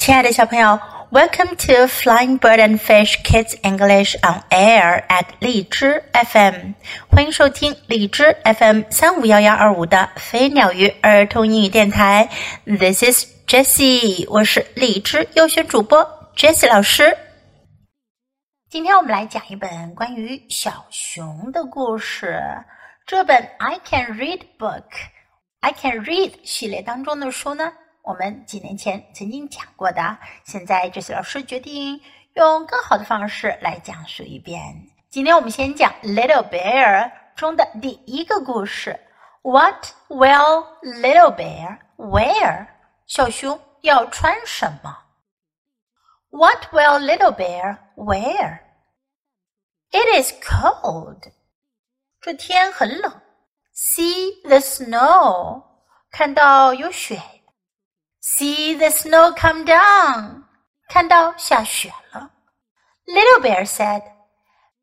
亲爱的小朋友，Welcome to Flying Bird and Fish Kids English on Air at 荔枝 FM，欢迎收听荔枝 FM 三五幺幺二五的飞鸟鱼儿童英语电台。This is Jessie，我是荔枝优选主播 Jessie 老师。今天我们来讲一本关于小熊的故事。这本 I Can Read Book，I Can Read 系列当中的书呢？我们几年前曾经讲过的，现在这些老师决定用更好的方式来讲述一遍。今天我们先讲《Little Bear》中的第一个故事。What will Little Bear wear？小熊要穿什么？What will Little Bear wear？It is cold。这天很冷。See the snow。看到有雪。See the snow come down. 看到下雪了。Little bear said,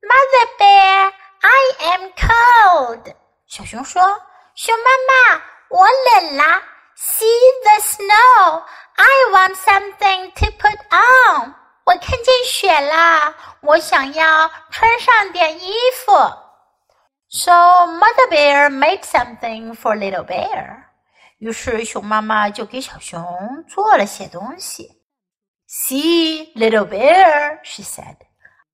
"Mother bear, I am cold." 小熊说：“熊妈妈，我冷啦。See the snow. I want something to put on. 我看见雪啦，我想要穿上点衣服。So Mother bear made something for little bear. 于是熊妈妈就给小熊做了些东西。See, little bear, she said,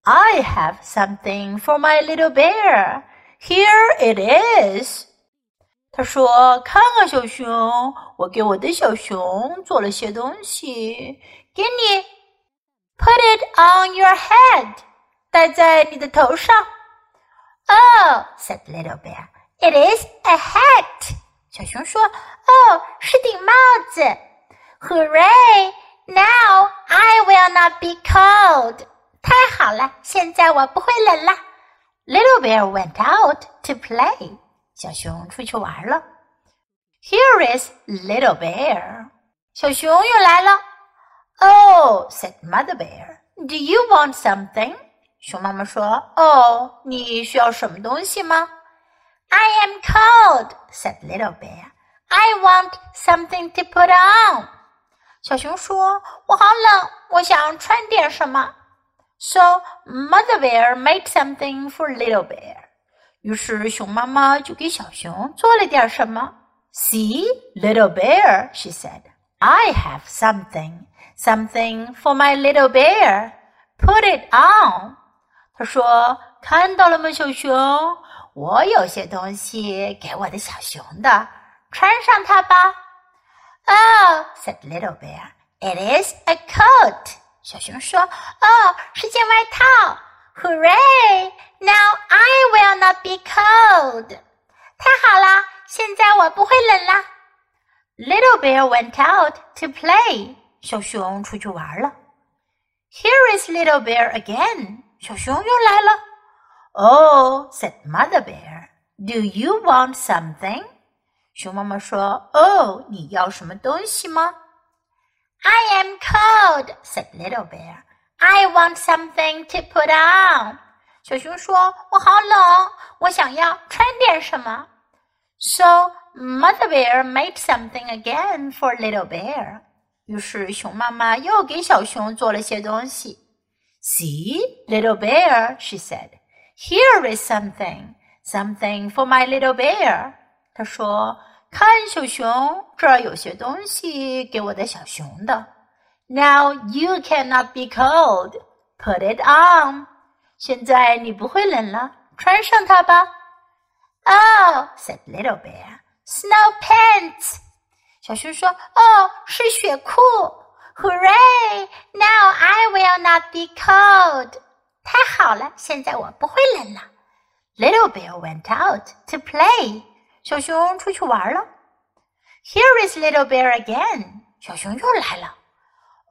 I have something for my little bear. Here it is. 她说：“看看小熊，我给我的小熊做了些东西，给你。Put it on your head，戴在你的头上。” Oh, said little bear, it is a hat. 小熊说：“哦，是顶帽子。”Hooray! Now I will not be cold. 太好了，现在我不会冷了。Little bear went out to play. 小熊出去玩了。Here is little bear. 小熊又来了。Oh, said mother bear. Do you want something? 熊妈妈说：“哦，你需要什么东西吗？” I am cold," said Little Bear. "I want something to put on." 小熊说：“我好冷，我想穿点什么。” So Mother Bear made something for Little Bear. 于是熊妈妈就给小熊做了点什么。See, Little Bear, she said. I have something, something for my little bear. Put it on. 她说：“看到了吗，小熊？ 我有些东西给我的小熊的，穿上它吧。Oh, said little bear, it is a coat. 小熊说：“哦，是件外套。Hooray! Now I will not be cold. 太好了，现在我不会冷了。Little bear went out to play. 小熊出去玩了。Here is little bear again. 小熊又来了。Oh, said Mother Bear, do you want something? 熊妈妈说：“哦，你要什么东西吗？”I am cold, said Little Bear. I want something to put on. 小熊说：“我好冷，我想要穿点什么。” So Mother Bear made something again for Little Bear. 于是熊妈妈又给小熊做了些东西。See, Little Bear, she said. Here is something, something for my little bear。他说：“看，小熊，这儿有些东西给我的小熊的。Now you cannot be cold. Put it on. 现在你不会冷了，穿上它吧。”Oh, said little bear, snow pants. 小熊说：“哦，是雪裤。Hooray! Now I will not be cold.” 太好了，现在我不会冷了。Little Bear went out to play. 小熊出去玩了。Here is Little Bear again. 小熊又来了。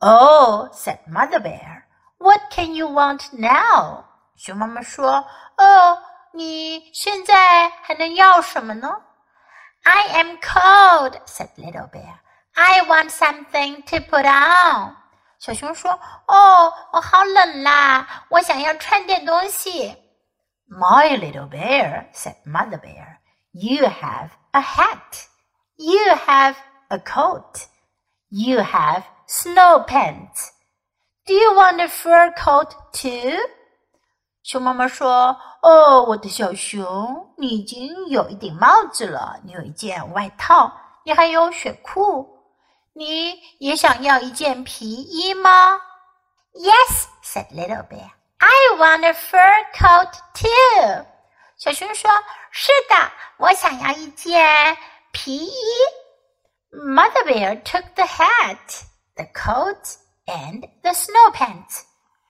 Oh, said Mother Bear, what can you want now? 熊妈妈说：“哦，你现在还能要什么呢？”I am cold, said Little Bear. I want something to put on. 小熊说：“哦，我好冷啦，我想要穿点东西。” My little bear said, "Mother bear, you have a hat, you have a coat, you have snow pants. Do you want a fur coat too? 熊妈妈说：“哦，我的小熊，你已经有一顶帽子了，你有一件外套，你还有雪裤，你也想要一件皮衣吗？”Yes, said Little Bear. I want a fur coat too. 小熊说：“是的，我想要一件皮衣。” Mother Bear took the hat, the coat, and the snow pants.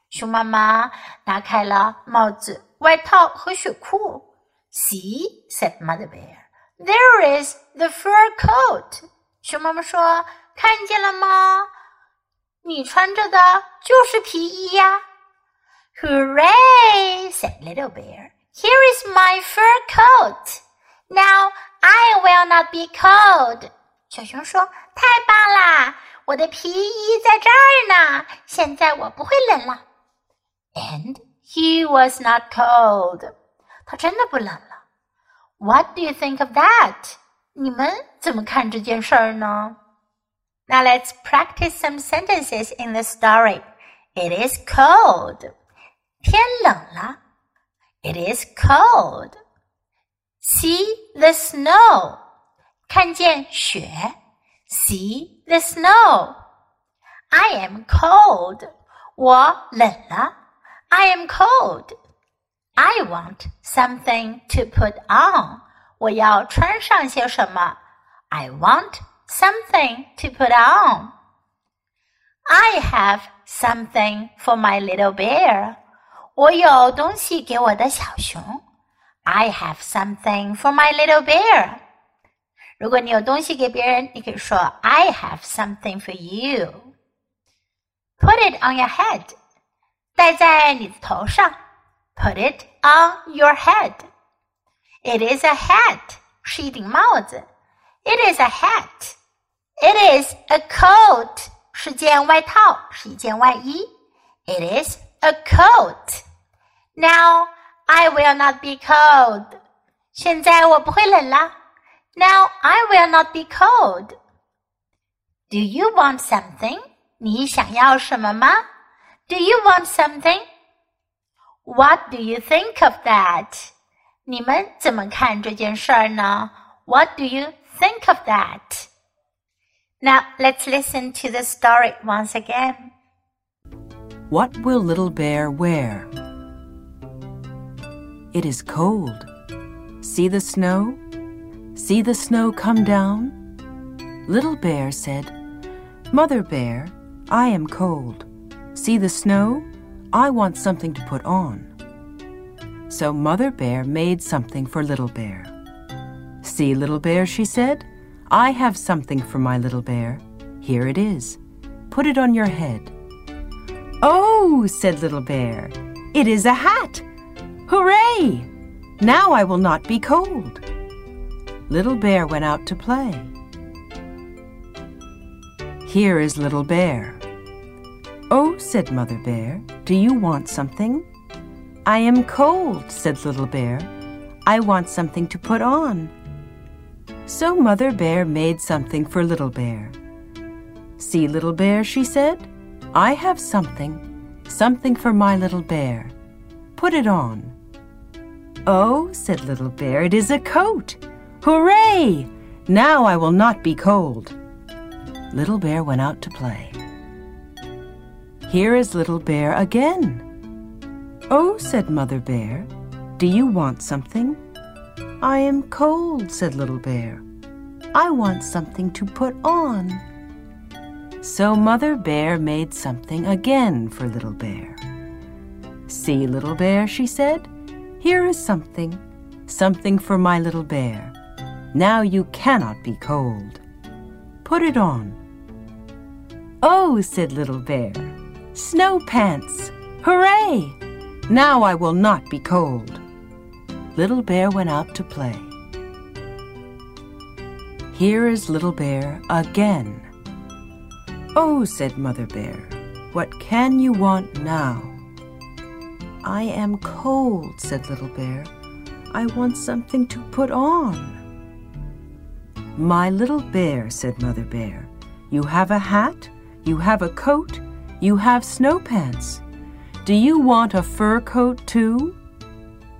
熊妈妈拿开了帽子、外套和雪裤。See, said Mother Bear, there is the fur coat. 熊妈妈说：“ 看见了吗？你穿着的就是皮衣呀。” Hooray! said Little Bear. Here is my fur coat. Now I will not be cold. 小熊说：“太棒啦！我的皮衣在这儿呢，现在我不会冷了。” And he was not cold. 他真的不冷了。What do you think of that? 你们怎么看这件事儿呢 ？Now let's practice some sentences in the story. It is cold. 天冷了。It is cold. See the snow. 看见雪，see the snow. I am cold. 我冷了。I am cold. I want something to put on. 我要穿上些什么？I want something to put on. I have something for my little bear. 我有东西给我的小熊。I have something for my little bear. 如果你有东西给别人，你可以说 I have something for you. Put it on your head. 戴在你的头上。Put it on your head. It is a hat. 是一顶帽子。 It is a hat. It is a coat. 是件外套，是一件外衣。It is a coat. Now I will not be cold. 现在我不会冷了。now I will not be cold. Do you want something? 你想要什么吗？Do you want something? What do you think of that? 你们怎么看这件事儿呢？What do you think of that? Now let's listen to the story once again. What will Little Bear wear? It is cold. See the snow? See the snow come down? Little Bear said, Mother Bear, I am cold. See the snow? I want something to put on. So Mother Bear made something for Little Bear. See, Little Bear, she said, I have something for my little bear. Here it is. Put it on your head. Oh, said Little Bear, it is a hat. Hooray! Now I will not be cold. Little Bear went out to play. Here is Little Bear. Oh, said Mother Bear, do you want something? I am cold, said Little Bear. I want something to put on. So Mother Bear made something for Little Bear. See, Little Bear, she said, I have something, something for my little bear. Put it on. Oh, said Little Bear, it is a coat. Hooray! Now I will not be cold. Little Bear went out to play. Here is Little Bear again. Oh, said Mother Bear, do you want something? I am cold, said Little Bear. I want something to put on. So Mother Bear made something again for Little Bear. See, Little Bear, she said, here is something, something for my little bear. Now you cannot be cold. Put it on. Oh, said Little Bear, snow pants! Hooray! Now I will not be cold. Little Bear went out to play. Here is Little Bear again. Oh, said Mother Bear, what can you want now? I am cold, said Little Bear. I want something to put on. My little bear, said Mother Bear, you have a hat, You have a coat. You have snow pants. Do you want a fur coat too?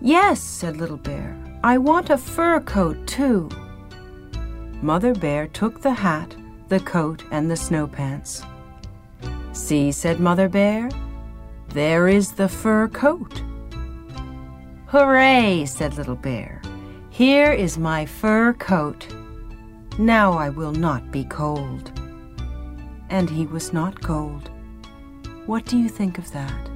Yes, said Little Bear. I want a fur coat too. Mother Bear took the hat, the coat, and the snow pants. See, said Mother Bear, there is the fur coat. Hooray, said Little Bear. Here is my fur coat. Now I will not be cold. And he was not cold. What do you think of that?